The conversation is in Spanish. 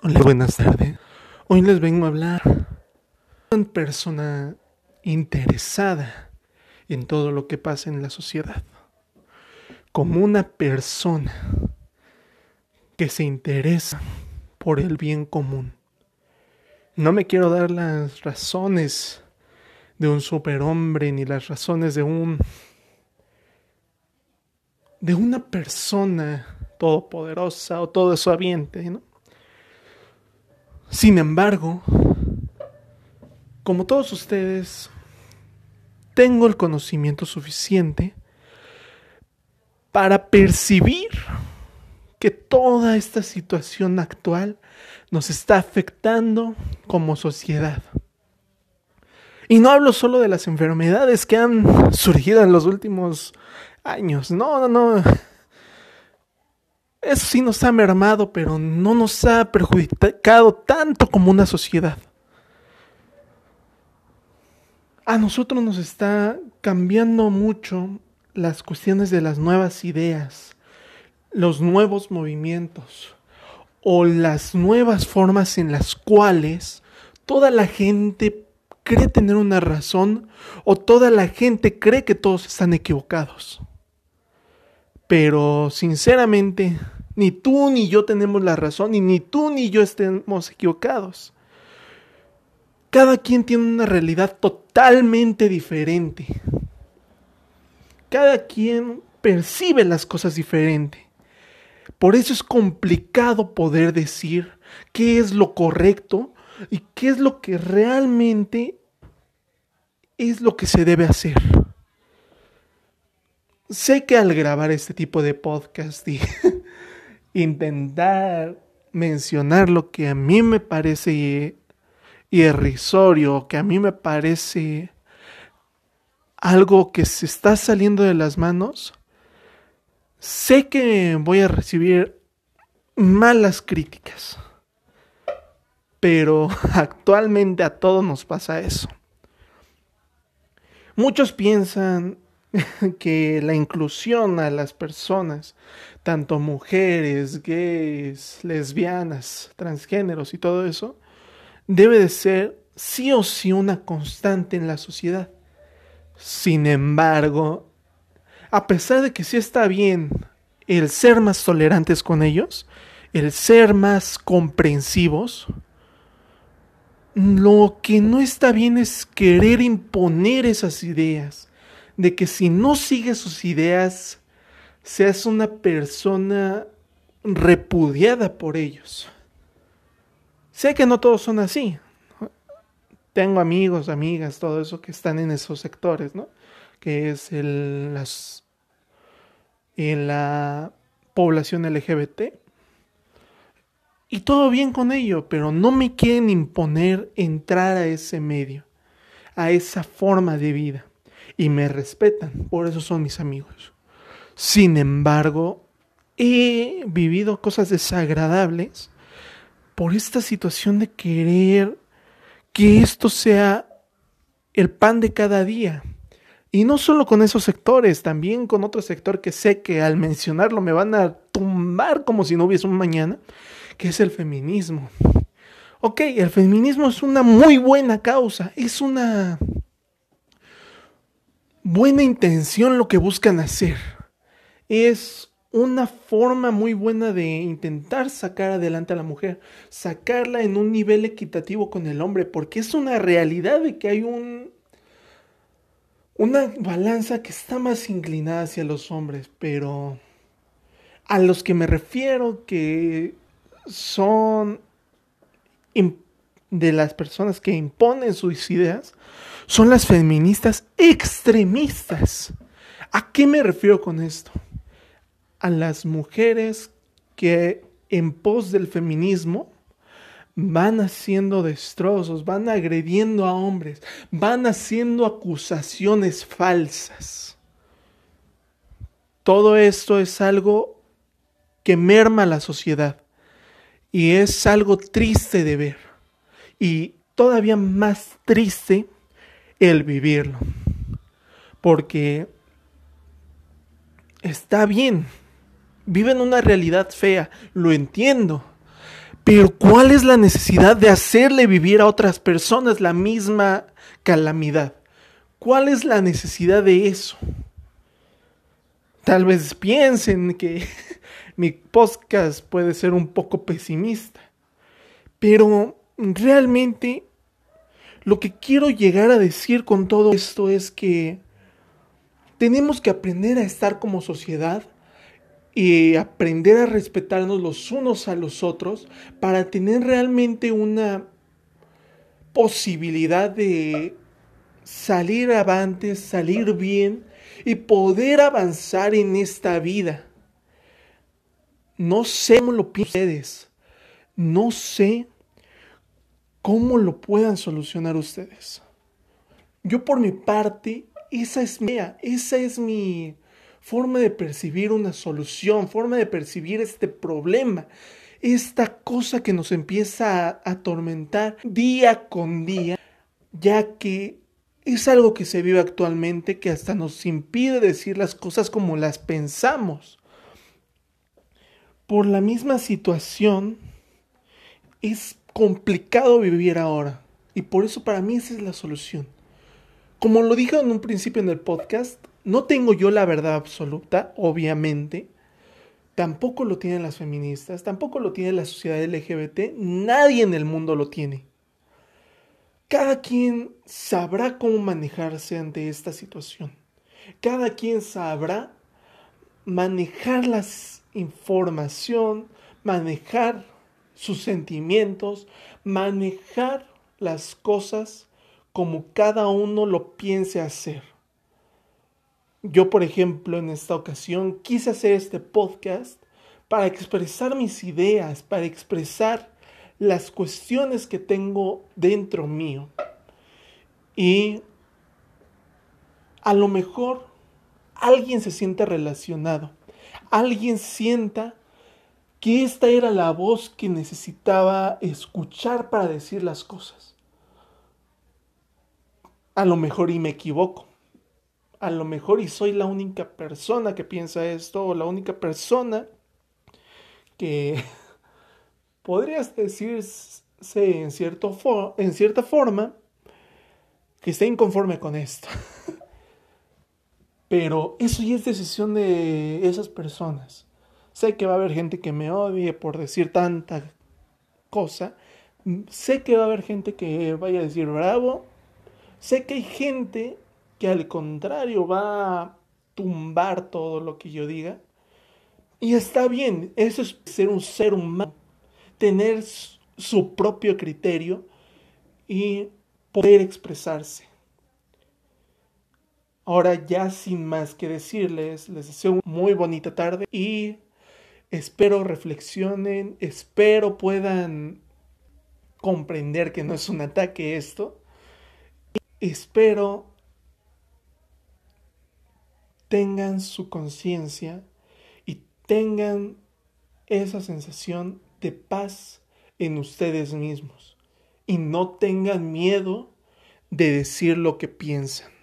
Hola, buenas tardes. Hoy les vengo a hablar una persona interesada en todo lo que pasa en la sociedad. Como una persona que se interesa por el bien común. No me quiero dar las razones de un superhombre ni las razones de un de una persona todopoderosa o todo sabiente, ¿no? Sin embargo, como todos ustedes, tengo el conocimiento suficiente para percibir que toda esta situación actual nos está afectando como sociedad. Y no hablo solo de las enfermedades que han surgido en los últimos años. No, no, no. Eso sí nos ha mermado, pero no nos ha perjudicado tanto como una sociedad. A nosotros nos está cambiando mucho las cuestiones de las nuevas ideas, los nuevos movimientos o las nuevas formas en las cuales toda la gente cree tener una razón o toda la gente cree que todos están equivocados. Pero sinceramente, ni tú ni yo tenemos la razón y ni tú ni yo estemos equivocados. Cada quien tiene una realidad totalmente diferente. Cada quien percibe las cosas diferente. Por eso es complicado poder decir qué es lo correcto y qué es lo que realmente es lo que se debe hacer. Sé que al grabar este tipo de podcast y intentar mencionar lo que a mí me parece irrisorio, que a mí me parece algo que se está saliendo de las manos, sé que voy a recibir malas críticas. Pero actualmente a todos nos pasa eso. Muchos piensan que la inclusión a las personas, tanto mujeres, gays, lesbianas, transgéneros y todo eso, debe de ser sí o sí una constante en la sociedad. Sin embargo, a pesar de que sí está bien el ser más tolerantes con ellos, el ser más comprensivos, lo que no está bien es querer imponer esas ideas de que si no sigues sus ideas, seas una persona repudiada por ellos. Sé que no todos son así. Tengo amigos, amigas, todo eso que están en esos sectores, ¿no? Que es el, la población LGBT. Y todo bien con ello, pero no me quieren imponer entrar a ese medio, a esa forma de vida y me respetan, por eso son mis amigos. Sin embargo, he vivido cosas desagradables por esta situación de querer que esto sea el pan de cada día. Y no solo con esos sectores, también con otro sector que sé que al mencionarlo me van a tumbar como si no hubiese un mañana, que es el feminismo. Ok, el feminismo es una muy buena causa, es una buena intención lo que buscan hacer. Es una forma muy buena de intentar sacar adelante a la mujer, sacarla en un nivel equitativo con el hombre, porque es una realidad de que hay un una balanza que está más inclinada hacia los hombres, pero a los que me refiero que son de las personas que imponen sus ideas, son las feministas extremistas. ¿A qué me refiero con esto? A las mujeres que en pos del feminismo van haciendo destrozos, van agrediendo a hombres, van haciendo acusaciones falsas. Todo esto es algo que merma la sociedad y es algo triste de ver y todavía más triste el vivirlo. Porque está bien, viven una realidad fea, lo entiendo, Pero ¿cuál es la necesidad de hacerle vivir a otras personas la misma calamidad? ¿Cuál es la necesidad de eso? Tal vez piensen que mi podcast puede ser un poco pesimista, pero realmente lo que quiero llegar a decir con todo esto es que tenemos que aprender a estar como sociedad y aprender a respetarnos los unos a los otros para tener realmente una posibilidad de salir avante, salir bien y poder avanzar en esta vida. No sé cómo lo piensan ustedes. No sé cómo lo puedan solucionar ustedes. Yo por mi parte, esa es mi, esa es mi forma de percibir una solución, forma de percibir este problema, esta cosa que nos empieza a atormentar día con día, ya que es algo que se vive actualmente que hasta nos impide decir las cosas como las pensamos por la misma situación, es complicado vivir ahora. Y por eso para mí esa es la solución. Como lo dije en un principio en el podcast, no tengo yo la verdad absoluta, obviamente. Tampoco lo tienen las feministas, tampoco lo tiene la sociedad LGBT, nadie en el mundo lo tiene. Cada quien sabrá cómo manejarse ante esta situación. Cada quien sabrá manejar las información, manejar sus sentimientos, manejar las cosas como cada uno lo piense hacer. Yo, por ejemplo, en esta ocasión quise hacer este podcast para expresar mis ideas, para expresar las cuestiones que tengo dentro mío. Y a lo mejor alguien se siente relacionado alguien sienta que esta era la voz que necesitaba escuchar para decir las cosas. A lo mejor y me equivoco. A lo mejor y soy la única persona que piensa esto o la única persona que podrías decirse en, cierto en cierta forma que está inconforme con esto. Pero eso ya es decisión de esas personas. Sé que va a haber gente que me odie por decir tanta cosa. Sé que va a haber gente que vaya a decir bravo. Sé que hay gente que al contrario va a tumbar todo lo que yo diga. Y está bien, eso es ser un ser humano, tener su propio criterio y poder expresarse. Ahora ya sin más que decirles, les deseo muy bonita tarde y espero reflexionen, espero puedan comprender que no es un ataque esto. Espero tengan su conciencia y tengan esa sensación de paz en ustedes mismos y no tengan miedo de decir lo que piensan.